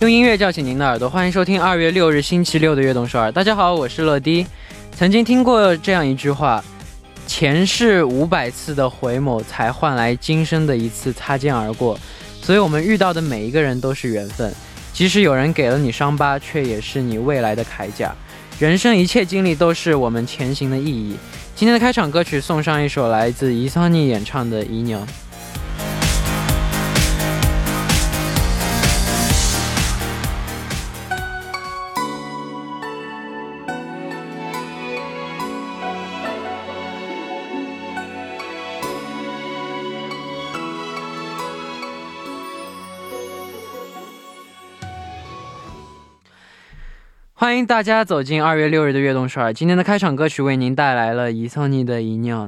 用音乐叫醒您的耳朵，欢迎收听二月六日星期六的悦动首尔。大家好，我是乐迪。曾经听过这样一句话：前世五百次的回眸，才换来今生的一次擦肩而过。所以，我们遇到的每一个人都是缘分。即使有人给了你伤疤，却也是你未来的铠甲。人生一切经历都是我们前行的意义。今天的开场歌曲送上一首来自伊桑尼演唱的《姨娘》。欢迎大家走进二月六日的悦动十二。今天的开场歌曲为您带来了伊桑尼的《一娘》。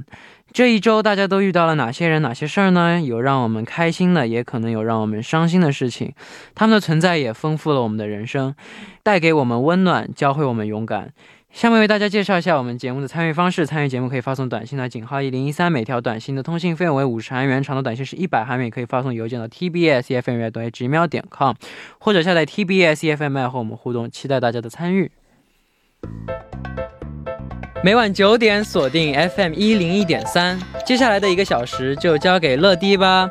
这一周大家都遇到了哪些人、哪些事儿呢？有让我们开心的，也可能有让我们伤心的事情。他们的存在也丰富了我们的人生，带给我们温暖，教会我们勇敢。下面为大家介绍一下我们节目的参与方式。参与节目可以发送短信到井号一零一三，每条短信的通信费用为五十韩元，长的短信是一百韩元。可以发送邮件到 tbsfm@gmail.com，或者下载 tbsfm 和我们互动，期待大家的参与。每晚九点锁定 FM 一零一点三，接下来的一个小时就交给乐迪吧。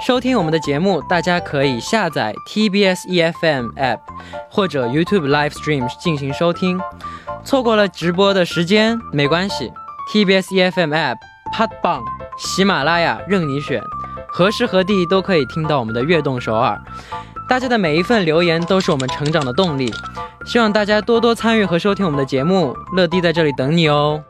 收听我们的节目，大家可以下载 TBS EFM App 或者 YouTube Live Stream 进行收听。错过了直播的时间没关系，TBS EFM App、Podbang、喜马拉雅任你选，何时何地都可以听到我们的悦动首尔。大家的每一份留言都是我们成长的动力，希望大家多多参与和收听我们的节目。乐迪在这里等你哦。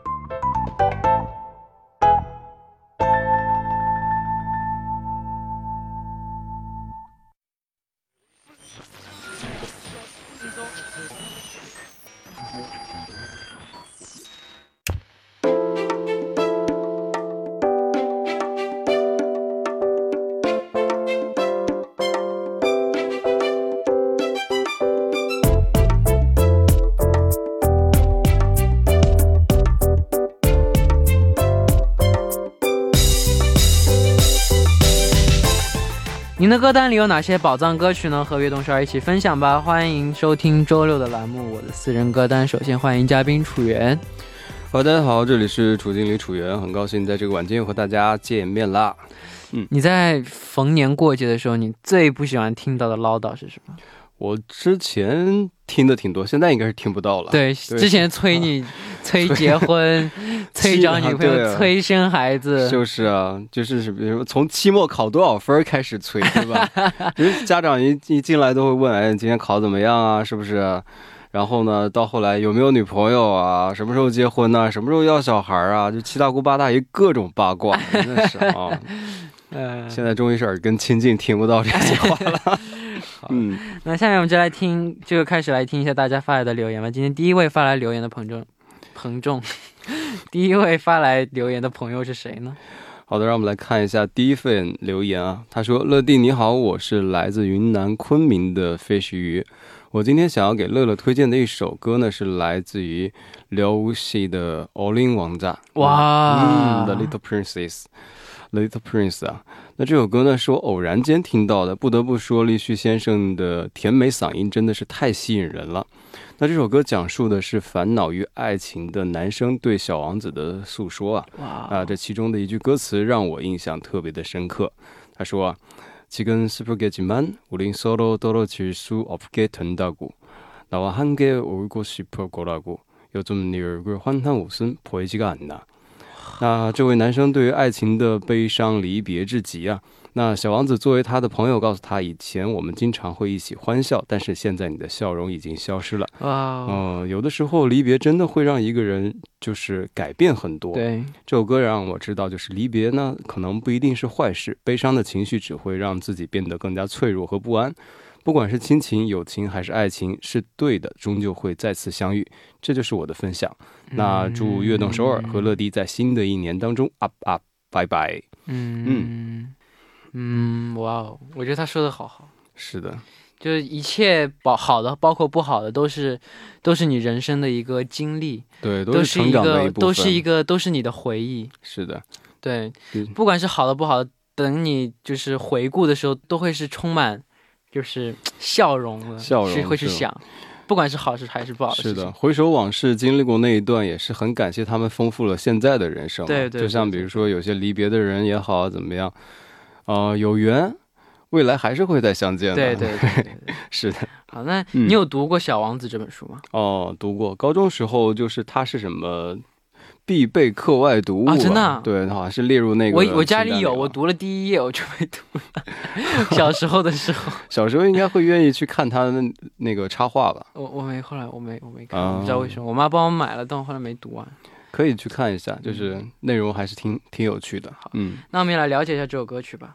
您的歌单里有哪些宝藏歌曲呢？和悦动少儿一起分享吧！欢迎收听周六的栏目《我的私人歌单》。首先欢迎嘉宾楚源。好，大家好，这里是楚经理楚源，很高兴在这个晚间又和大家见面啦。嗯，你在逢年过节的时候，你最不喜欢听到的唠叨是什么？我之前听的挺多，现在应该是听不到了。对，之前催你、催结婚、催找女朋友、催生孩子，就是啊，就是比如从期末考多少分开始催，对吧？就是家长一一进来都会问，哎，今天考怎么样啊？是不是？然后呢，到后来有没有女朋友啊？什么时候结婚呢？什么时候要小孩啊？就七大姑八大姨各种八卦，真的是啊。嗯，现在终于是耳根清净，听不到这些话了。嗯，那下面我们就来听，就开始来听一下大家发来的留言吧。今天第一位发来留言的 彭仲，彭仲，第一位发来留言的朋友是谁呢？好的，让我们来看一下第一份留言啊。他说：“乐蒂你好，我是来自云南昆明的 fish 鱼。我今天想要给乐乐推荐的一首歌呢，是来自于刘希的《All In 王炸》。哇，嗯，《The Little Princess》。” Little Prince 啊，那这首歌呢是我偶然间听到的，不得不说，立旭先生的甜美嗓音真的是太吸引人了。那这首歌讲述的是烦恼于爱情的男生对小王子的诉说啊，啊，这其中的一句歌词让我印象特别的深刻。他说：“지금슬프겠지만우린서로떨어질수없게된다고나와함께울고싶을거라고요즘네얼굴환한웃음보이지가않나。” 那这位男生对于爱情的悲伤离别至极啊！那小王子作为他的朋友，告诉他：以前我们经常会一起欢笑，但是现在你的笑容已经消失了。哇，嗯，有的时候离别真的会让一个人就是改变很多。对，这首歌让我知道，就是离别呢，可能不一定是坏事，悲伤的情绪只会让自己变得更加脆弱和不安。不管是亲情、友情还是爱情，是对的，终究会再次相遇。这就是我的分享。那祝悦动首尔和乐迪在新的一年当中，up up，拜拜。嗯嗯嗯，哇哦，我觉得他说的好好。是的，就是一切包好的，包括不好的，都是都是你人生的一个经历。对，都是成长的一部分。都是一个，都是你的回忆。是的，对，不管是好的不好的，等你就是回顾的时候，都会是充满。就是笑容了，笑容是会去想，不管是好事还是不好的事情。是的，回首往事，经历过那一段，也是很感谢他们丰富了现在的人生啊。对对就像比如说有些离别的人也好，怎么样，呃，有缘，未来还是会再相见的。对对对对对。是的。好，那嗯你有读过《小王子》这本书吗？哦，读过，高中时候就是它是什么必备课外读物啊真的啊对，好像是列入那个我。我家里有，我读了第一页我就没读了。小时候的时候，小时候应该会愿意去看他的那个插画吧，我我没后来我没我没看，不知道为什么，我妈帮我买了，但我后来没读完。可以去看一下，就是内容还是挺挺有趣的。嗯，那我们也来了解一下这首歌曲吧。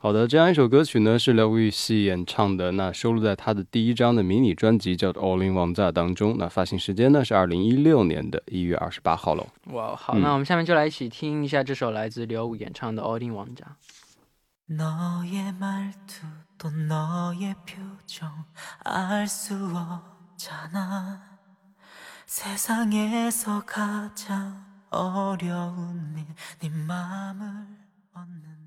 好的，这样一首歌曲呢是刘禹锡演唱的，那收录在他的第一张的迷你专辑叫做《All in One》当中。那发行时间呢是二零一六年的一月二十八号喽。哇，好，嗯那我们下面就来一起听一下这首来自刘武演唱的《All in 王家》。 너의 말투 또 너의 표정 알 수 없잖아 세상에서 가장 어려운 일 네 맘을 얻는 일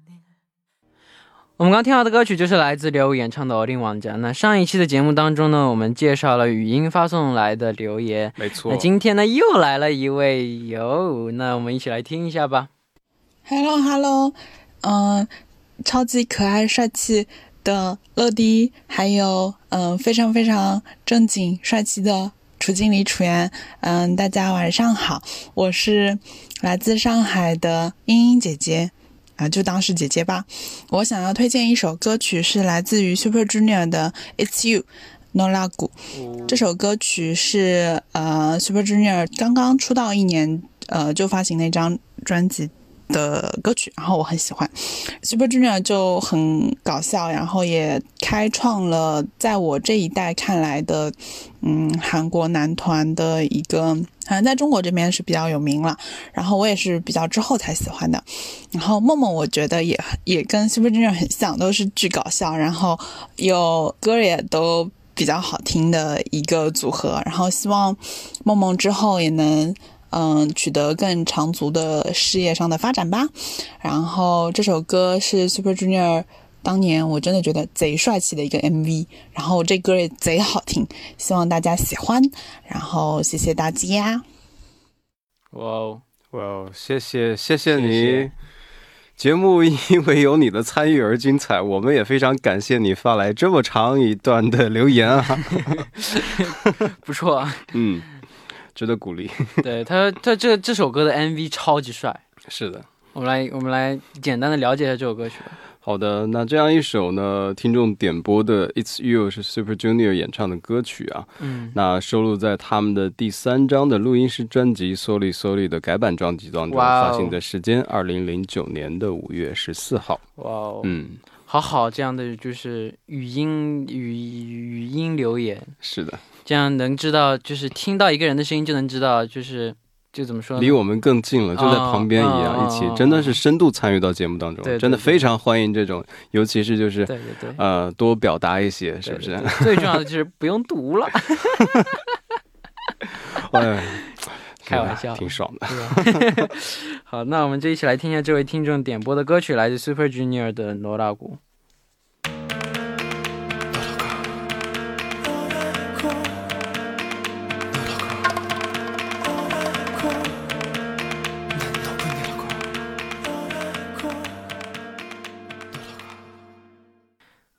我们刚听到的歌曲就是来自刘演唱的《All in 王家》。那上一期的节目当中呢，我们介绍了语音发送来的留言。没错那今天呢，又来了一位哟，那我们一起来听一下吧。Hello Hello，嗯、超级可爱帅气的乐迪，还有嗯、非常非常正经帅气的楚经理楚源，嗯、大家晚上好，我是来自上海的英英姐姐。啊，就当是姐姐吧。我想要推荐一首歌曲，是来自于 Super Junior 的《It's You》No l a g 这首歌曲是呃 Super Junior 刚刚出道一年，呃就发行那张专辑的歌曲，然后我很喜欢。Super Junior 就很搞笑，然后也开创了在我这一代看来的，嗯，韩国男团的一个，好像在中国这边是比较有名了。然后我也是比较之后才喜欢的。然后梦梦我觉得也也跟 Super Junior 很像，都是巨搞笑，然后有歌也都比较好听的一个组合。然后希望梦梦之后也能。嗯，取得更长足的事业上的发展吧。然后这首歌是 Super Junior 当年我真的觉得贼帅气的一个 MV，然后这歌也贼好听，希望大家喜欢。然后谢谢大家。哇哦，哇哦，谢谢谢谢你。谢谢节目因为有你的参与而精彩，我们也非常感谢你发来这么长一段的留言啊，不错啊。嗯，值得鼓励。对他，他这这首歌的 MV 超级帅。是的，我们来，我们来简单的了解一下这首歌曲吧。好的，那这样一首呢，听众点播的《It's You》是 Super Junior 演唱的歌曲啊，嗯，那收录在他们的第三张的录音室专辑《Sorry Sorry》的改版专辑当中，发行的时间二零零九年的五月十四号。哇哦，嗯，好好，这样的就是语音语语音留言，是的，这样能知道，就是听到一个人的声音就能知道，就是就怎么说？离我们更近了，就在旁边一样，哦一起真的是深度参与到节目当中，对对真的非常欢迎这种，尤其是就是对对对，呃多表达一些，是不是？最重要的就是不用读了，哎，开玩笑挺爽的。好，那我们就一起来听一下这位听众点播的歌曲，来自 Super Junior 的《罗大鼓》。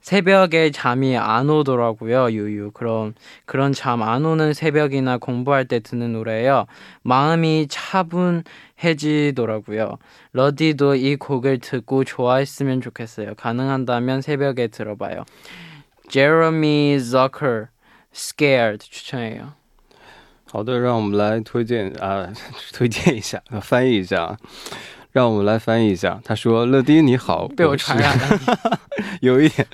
새벽에 잠이 안 오더라고요. 유유. 그럼 그런 잠 안 오는 새벽이나 공부할 때 듣는 노래예요. 마음이 차분해지더라고요. 러디도 이 곡을 듣고 좋아했으면 좋겠어요. 가능한다면 새벽에 들어봐요. 제러미 저커 Scared 추천해요。好的，让我们来推荐啊，推荐一下，呃翻译一下啊。 让我们来翻译一下。他说：“乐迪你好，被我传染了。有一点，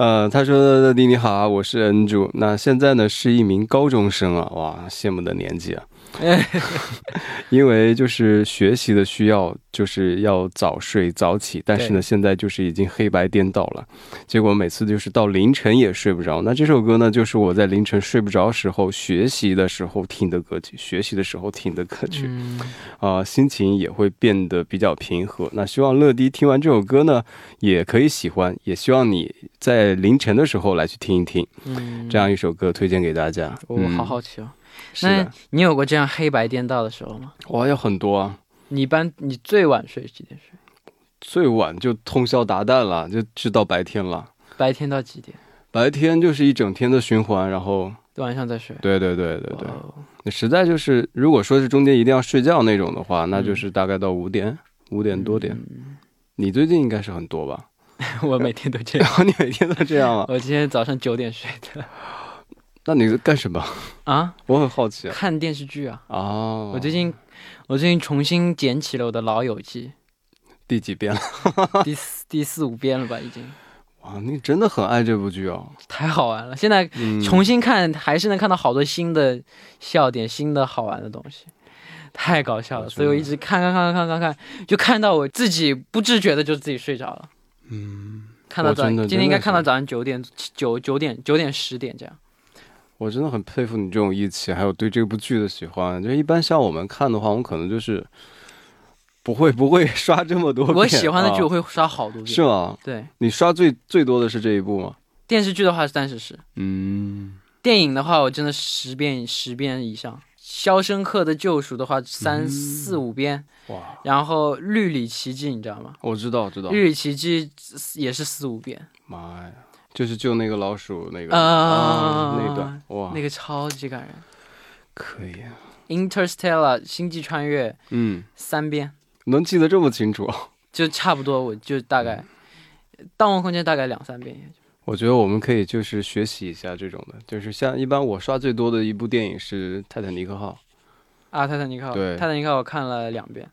呃，他说：“乐迪你好啊，我是恩主，那现在呢是一名高中生啊，哇，羡慕的年纪啊。因为就是学习的需要，就是要早睡早起，但是呢，现在就是已经黑白颠倒了，结果每次就是到凌晨也睡不着。那这首歌呢，就是我在凌晨睡不着时候学习的时候听的歌曲，学习的时候听的歌曲。嗯，啊、心情也会变得比较平和。那希望乐迪听完这首歌呢，也可以喜欢，也希望你在凌晨的时候来去听一听嗯这样一首歌，推荐给大家。我好好奇哦。那，你有过这样黑白颠倒的时候吗？哇，有很多啊。你一般你最晚睡几点睡？最晚就通宵达旦了，就直到白天了。白天到几点？白天就是一整天的循环，然后，晚上再睡。对对对对对哇，哦实在就是，如果说是中间一定要睡觉那种的话，那就是大概到五点，五点多点。嗯你最近应该是很多吧？我每天都这样。你每天都这样啊？我今天早上九点睡的那你在干什么？啊，我很好奇啊。看电视剧啊。哦，我最近我最近重新捡起了我的《老友记第几遍了？》第四第四五遍了吧，已经哇，你真的很爱这部剧哦。太好玩了。现在嗯，重新看还是能看到好多新的笑点、新的好玩的东西，太搞笑了。所以我一直看看看看看看，就看到我自己不自觉的就自己睡着了。嗯，看到早今天应该看到早上九点九九点九点十点这样。我真的很佩服你这种义气，还有对这部剧的喜欢。就一般像我们看的话，我们可能就是不会 不会刷这么多遍。我喜欢的剧啊我会刷好多遍。是吗？对，你刷最最多的是这一部吗？电视剧的话是三十是，嗯，电影的话我真的十遍十遍以上。《肖申克的救赎》的话三四五遍，哇，然后《绿里奇迹》你知道吗？我知道知道《绿里奇迹》也是四五遍，妈呀，就是救那个老鼠那个啊啊那一段，哇，那个超级感人。可以，啊《Interstellar》星际穿越嗯，三遍，能记得这么清楚。就差不多，我就大概《盗梦空间》大概两三遍。我觉得我们可以就是学习一下这种的，就是像一般我刷最多的一部电影是《泰坦尼克号啊，《泰坦尼克号》对《泰坦尼克号》我看了两遍，》，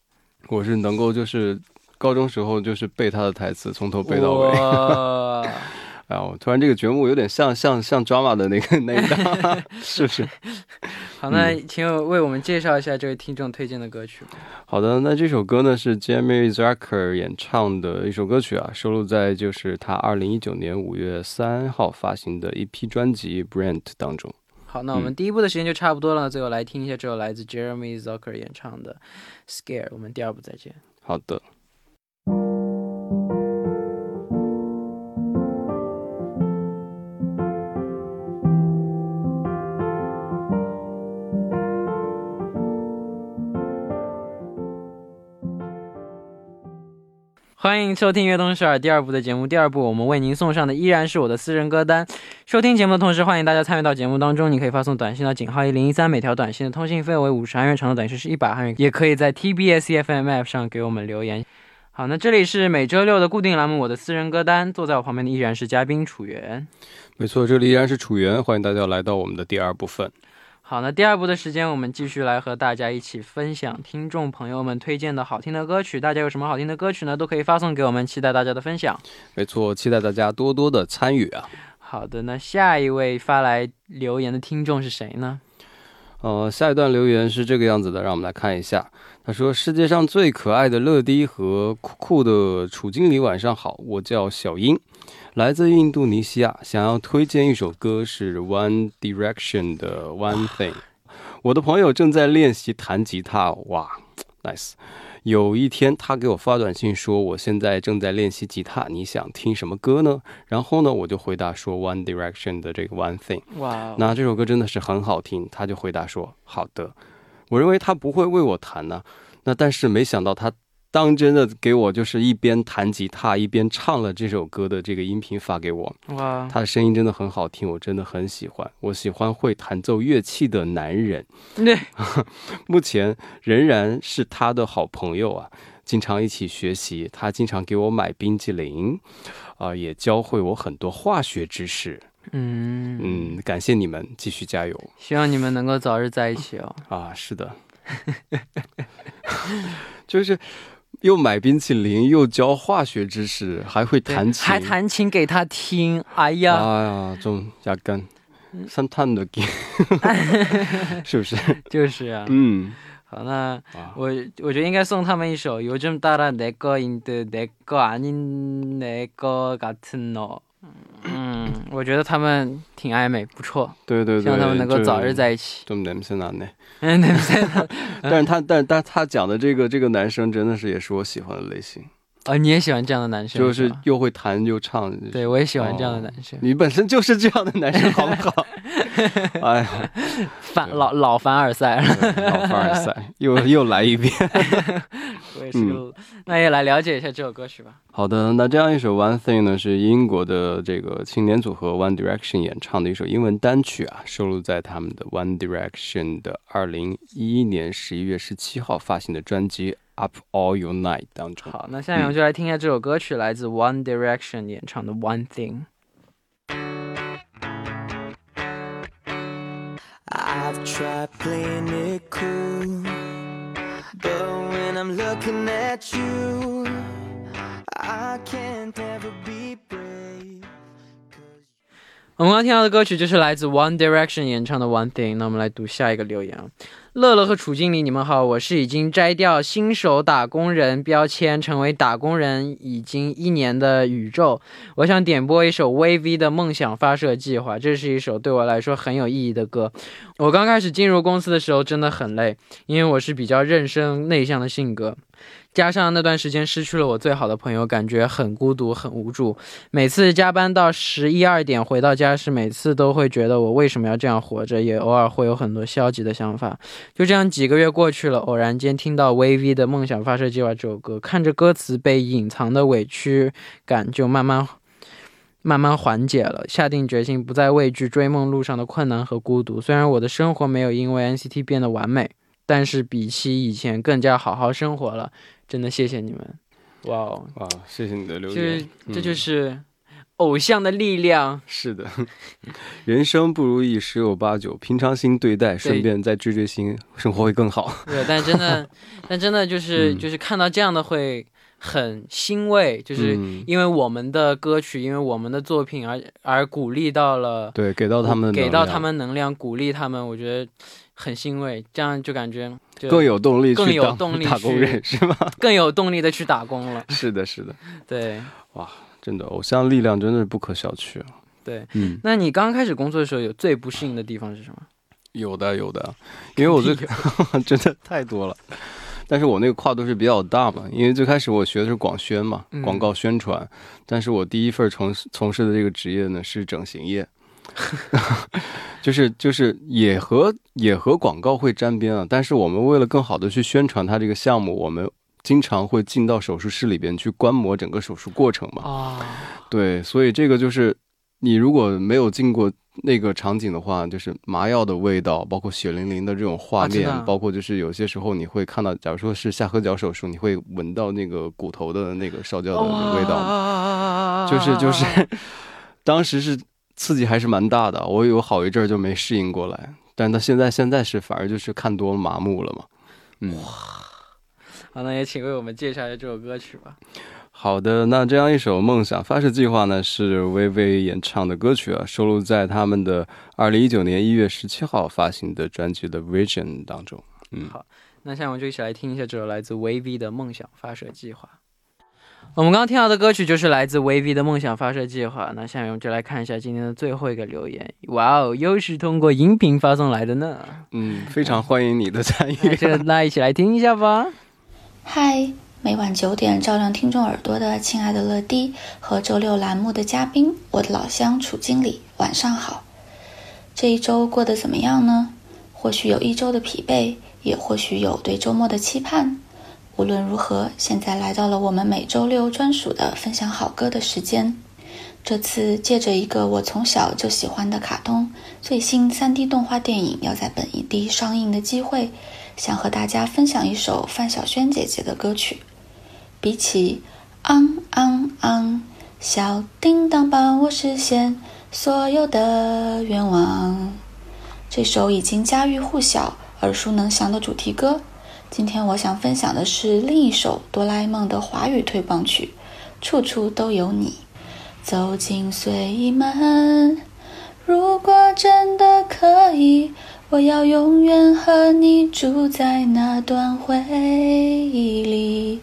我是能够就是高中时候就是背他的台词，从头背到尾。哎呀，我突然这个觉悟有点像像像 drama 的那个那一档，是不是？好，那嗯请为我们介绍一下这位听众推荐的歌曲吧。好的，那这首歌呢是 Jamie Zucker 演唱的一首歌曲啊，收录在就是他二零一九年五月三号发行的一批专辑《Brand》当中。好，那我们嗯第一部的时间就差不多了，最后来听一下这首来自 Jeremy Zucker 演唱的《Scare》。我们第二部再见。好的。欢迎收听《悦动十二》第二部的节目。第二部我们为您送上的依然是我的私人歌单。收听节目的同时，欢迎大家参与到节目当中。你可以发送短信到井号一零一三，每条短信的通信费为五十韩元，长的短信是一百韩元。也可以在 TBS EFM App 上给我们留言。好，那这里是每周六的固定栏目《我的私人歌单》，坐在我旁边的依然是嘉宾楚源。没错，这里依然是楚源，欢迎大家来到我们的第二部分。好，那第二部的时间，我们继续来和大家一起分享听众朋友们推荐的好听的歌曲。大家有什么好听的歌曲呢？都可以发送给我们，期待大家的分享。没错，期待大家多多的参与啊。好的，那下一位发来留言的听众是谁呢？呃，下一段留言是这个样子的，让我们来看一下。他说：“世界上最可爱的乐迪和酷酷的楚经理，晚上好，我叫小英，来自印度尼西亚，想要推荐一首歌是 One Direction 的 One Thing。我的朋友正在练习弹吉他，哇，nice。有一天，他给我发短信说：“我现在正在练习吉他，你想听什么歌呢？”然后呢，我就回答说：“One Direction 的这个 One Thing。”哇哦，那这首歌真的是很好听，他就回答说：“好的。”我认为他不会为我弹呢、那但是没想到他当真的给我就是一边弹吉他一边唱了这首歌的这个音频发给我，哇，他的声音真的很好听，我真的很喜欢。我喜欢会弹奏乐器的男人，对，目前仍然是他的好朋友啊，经常一起学习，他经常给我买冰激凌，啊、也教会我很多化学知识。嗯嗯，感谢你们，继续加油。希望你们能够早日在一起哦。啊，是的，就是又买冰淇淋，又教化学知识，还会弹琴，还弹琴给他听。哎呀，哎呀，좀약간산탄느낌，是不是？就是啊。嗯，好，那我我觉得应该送他们一首《요즘따라내거인듯내거아닌내거같은 너》。 嗯，我觉得他们挺暧昧，不错。对对对，希望他们能够早日在一起。좀냄새나 네。 嗯，냄새 나。 但是他，但但他讲的这个这个男生真的是也是我喜欢的类型。啊，你也喜欢这样的男生？就是又会弹又唱。对，我也喜欢这样的男生。你本身就是这样的男生，好不好？ 哎呀，凡老老凡尔赛，老凡尔赛，又又来一遍。我也是，那也来了解一下这首歌曲吧。好的，那这样一首《One Thing》呢，是英国的这个青年组合 One Direction 演唱的一首英文单曲啊，收录在他们的 One Direction 的二零一一年十一月十七号发行的专辑。Up all your night 当中。好，那下面我们就来听一下这首歌曲，来自 One Direction 演唱的 One Thing。I've tried playing it cool, but when I'm looking at you, I can't ever be brave. 我们刚刚听到的歌曲就是来自 One Direction 演唱的 One Thing。那我们来读下一个留言啊。 乐乐和楚经理，你们好，我是已经摘掉新手打工人标签，成为打工人已经一年的宇宙。我想点播一首 VV 的《梦想发射计划》，这是一首对我来说很有意义的歌。我刚开始进入公司的时候真的很累，因为我是比较认生内向的性格。加上那段时间失去了我最好的朋友，感觉很孤独、很无助。每次加班到十一二点回到家时，每次都会觉得我为什么要这样活着，也偶尔会有很多消极的想法。就这样几个月过去了，偶然间听到 VV 的《梦想发射计划》这首歌，看着歌词被隐藏的委屈感就慢慢 慢慢缓解了，下定决心不再畏惧追梦路上的困难和孤独。虽然我的生活没有因为 NCT 变得完美，但是比起以前更加好好生活了。真的谢谢你们，哇哦哇！谢谢你的留言，就是这就是偶像的力量。是的，人生不如意十有八九，平常心对待，顺便再追追星，生活会更好。对，但真的，但真的就是就是看到这样的会很欣慰，就是因为我们的歌曲，因为我们的作品而而鼓励到了，对，给到他们给到他们能量，鼓励他们，我觉得。很欣慰，这样就感觉更有动力，更有动力打工人是吗？更有动力的去打工了。是的，是的，对，哇，真的，偶像力量真的是不可小觑啊。对，嗯，那你刚开始工作的时候，有最不适应的地方是什么？有的，有的，因为我最 真的太多了，但是我那个跨度是比较大嘛，因为最开始我学的是广宣嘛，广告宣传，但是我第一份从从事的这个职业呢是整形业。就是就是也和也和广告会沾边啊，但是我们为了更好的去宣传它这个项目，我们经常会进到手术室里边去观摩整个手术过程嘛。啊，对，所以这个就是你如果没有进过那个场景的话，就是麻药的味道，包括血淋淋的这种画面，包括就是有些时候你会看到，假如说是下颌角手术，你会闻到那个骨头的那个烧焦的味道，就是就是 当时是。刺激还是蛮大的，我有好一阵儿就没适应过来，但到现在现在是反而就是看多了麻木了嘛。嗯，好，那也请为我们介绍一下这首歌曲吧。好的，那这样一首《梦想发射计划》呢，是薇薇演唱的歌曲啊，收录在他们的二零一九年一月十七号发行的专辑的《Vision》当中。嗯，好，那下面我们就一起来听一下这首来自薇薇的《梦想发射计划》。我们刚刚听到的歌曲就是来自 VV 的梦想发射计划。那下面我们就来看一下今天的最后一个留言。哇哦，又是通过音频发送来的呢。嗯，非常欢迎你的参与。那一起来听一下吧。嗨，每晚九点照亮听众耳朵的亲爱的乐迪和周六栏目的嘉宾，我的老乡楚经理，晚上好。这一周过得怎么样呢？或许有一周的疲惫，也或许有对周末的期盼。无论如何，现在来到了我们每周六专属的分享好歌的时间。这次借着一个我从小就喜欢的卡通最新 3D 动画电影要在本地上映的机会，想和大家分享一首范晓萱姐姐的歌曲。比起昂昂昂，小叮当帮我实现所有的愿望，这首已经家喻户晓、耳熟能详的主题歌。今天我想分享的是另一首哆啦 A 梦的华语推广曲《处处都有你》。走进随意门，如果真的可以，我要永远和你住在那段回忆里。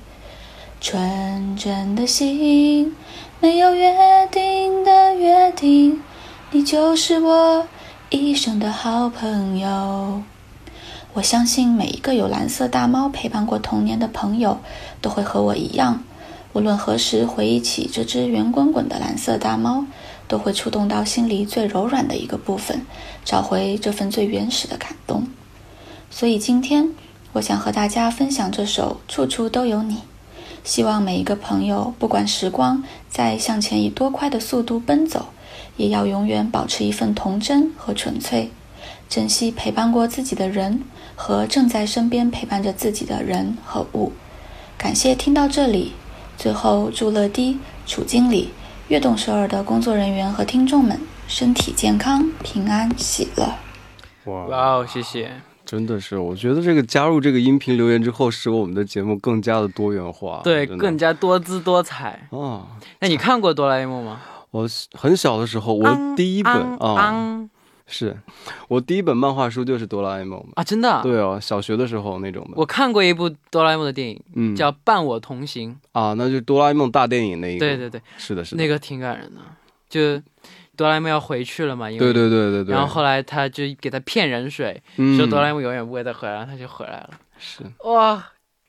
纯真的心，没有约定的约定，你就是我一生的好朋友。我相信每一个有蓝色大猫陪伴过童年的朋友，都会和我一样。无论何时回忆起这只圆滚滚的蓝色大猫，都会触动到心里最柔软的一个部分，找回这份最原始的感动。所以今天，我想和大家分享这首《处处都有你》，希望每一个朋友，不管时光在向前以多快的速度奔走，也要永远保持一份童真和纯粹，珍惜陪伴过自己的人和正在身边陪伴着自己的人和物。感谢听到这里。最后，祝乐迪、楚经理、悦动首尔的工作人员和听众们身体健康、平安喜乐。哇哇哦，谢谢。真的是，我觉得这个加入这个音频留言之后，使我们的节目更加的多元化，对，更加多姿多彩。啊。那你看过哆啦 A 梦吗？我很小的时候，我第一本昂啊，昂是我第一本漫画书就是哆啦 A 梦嘛。啊，真的啊。对哦，小学的时候那种的。我看过一部哆啦 A 梦的电影，嗯叫《伴我同行》。啊，那就是哆啦 A 梦大电影那一个。对对对，是的，是的。那个挺感人的。就哆啦 A 梦要回去了嘛，因为对对对对对。然后后来他就给他骗人水，嗯说哆啦 A 梦永远不会再回来，然后他就回来了。是哇，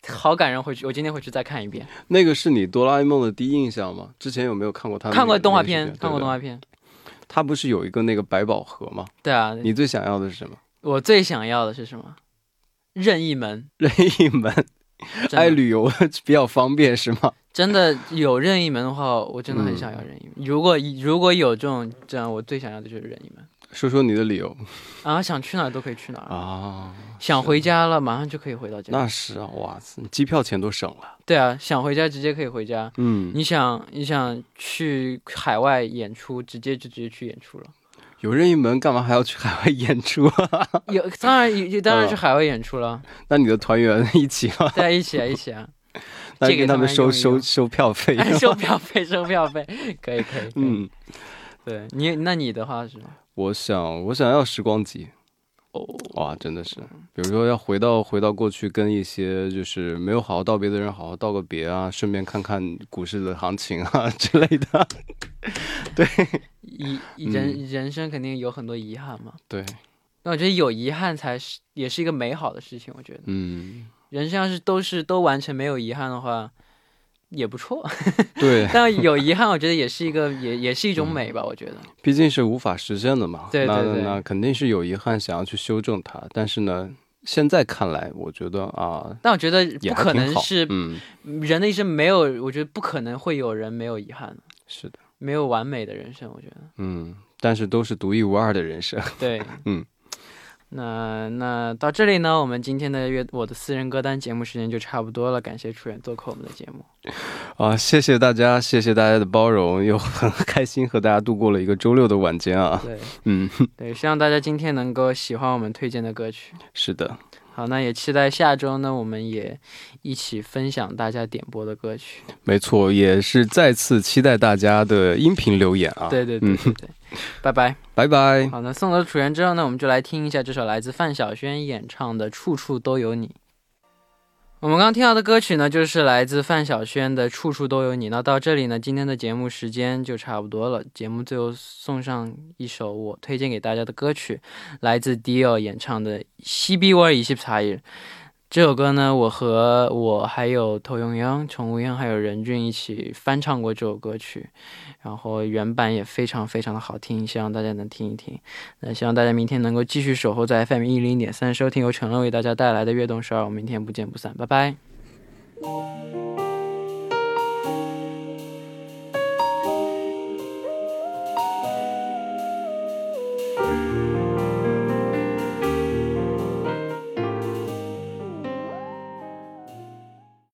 好感人！回去我今天回去再看一遍。那个是你哆啦 A 梦的第一印象吗？之前有没有看过他的？看过动画片看过动画。片。对他不是有一个那个百宝盒吗？对啊，你最想要的是什么？我最想要的是什么？任意门。任意门，爱旅游比较方便是吗？真的有任意门的话，我真的很想要任意门。如果如果有这种这样，我最想要的就是任意门。说说你的理由啊，想去哪儿都可以去哪儿，啊。想回家了马上就可以回到家。那是啊，哇塞，机票钱都省了。对啊，想回家直接可以回家。嗯，你想你想去海外演出，直接就直接去演出了。有任意门，干嘛还要去海外演出 啊？有当然有当然嗯去海外演出了，那你的团员 一起吗？大家一起啊一起啊，那这个跟他们收收收票费。收票费收票费，可以可以。可以，嗯，对你那你的话是什么？我想我想要时光机。哦，哇，真的是，比如说要回到回到过去，跟一些就是没有好好道别的人好好道个别啊，顺便看看股市的行情啊 之类的。对遗人人生肯定有很多遗憾嘛。对，那我觉得有遗憾才是也是一个美好的事情。我觉得嗯，人生要是都是都完成没有遗憾的话，也不错。对，但有遗憾，我觉得也是一个也也是一种美吧。我觉得毕竟是无法实现的嘛。对对对那那肯定是有遗憾，想要去修正它。但是呢，现在看来，我觉得啊，但我觉得不可。能是嗯，人的一生没有，我觉得不可能会有人没有遗憾的，是的，没有完美的人生。我觉得嗯，但是都是独一无二的人生。对，嗯。那那到这里呢，我们今天的乐我的私人歌单节目时间就差不多了。感谢楚远做客我们的节目。啊，谢谢大家，谢谢大家的包容，又很开心和大家度过了一个周六的晚间啊。对嗯，对，希望大家今天能够喜欢我们推荐的歌曲。是的，好，那也期待下周呢，我们也一起分享大家点播的歌曲。没错，也是再次期待大家的音频留言啊。对对对对，拜拜。拜拜。好，那送走楚源之后呢，我们就来听一下这首来自范晓萱演唱的《处处都有你》。我们刚刚听到的歌曲呢，就是来自范晓萱的《处处都有你》。那到这里呢，今天的节目时间就差不多了。节目最后送上一首我推荐给大家的歌曲，来自 Dior 演唱的《西比沃尔伊西普查伊》。这首歌呢，我和我还有陶永英、陈无英还有任俊一起翻唱过这首歌曲，然后原版也非常非常的好听，希望大家能听一听。那希望大家明天能够继续守候在 FM 一零点三收听由陈乐为大家带来的《悦动十二》，我们明天不见不散，拜拜。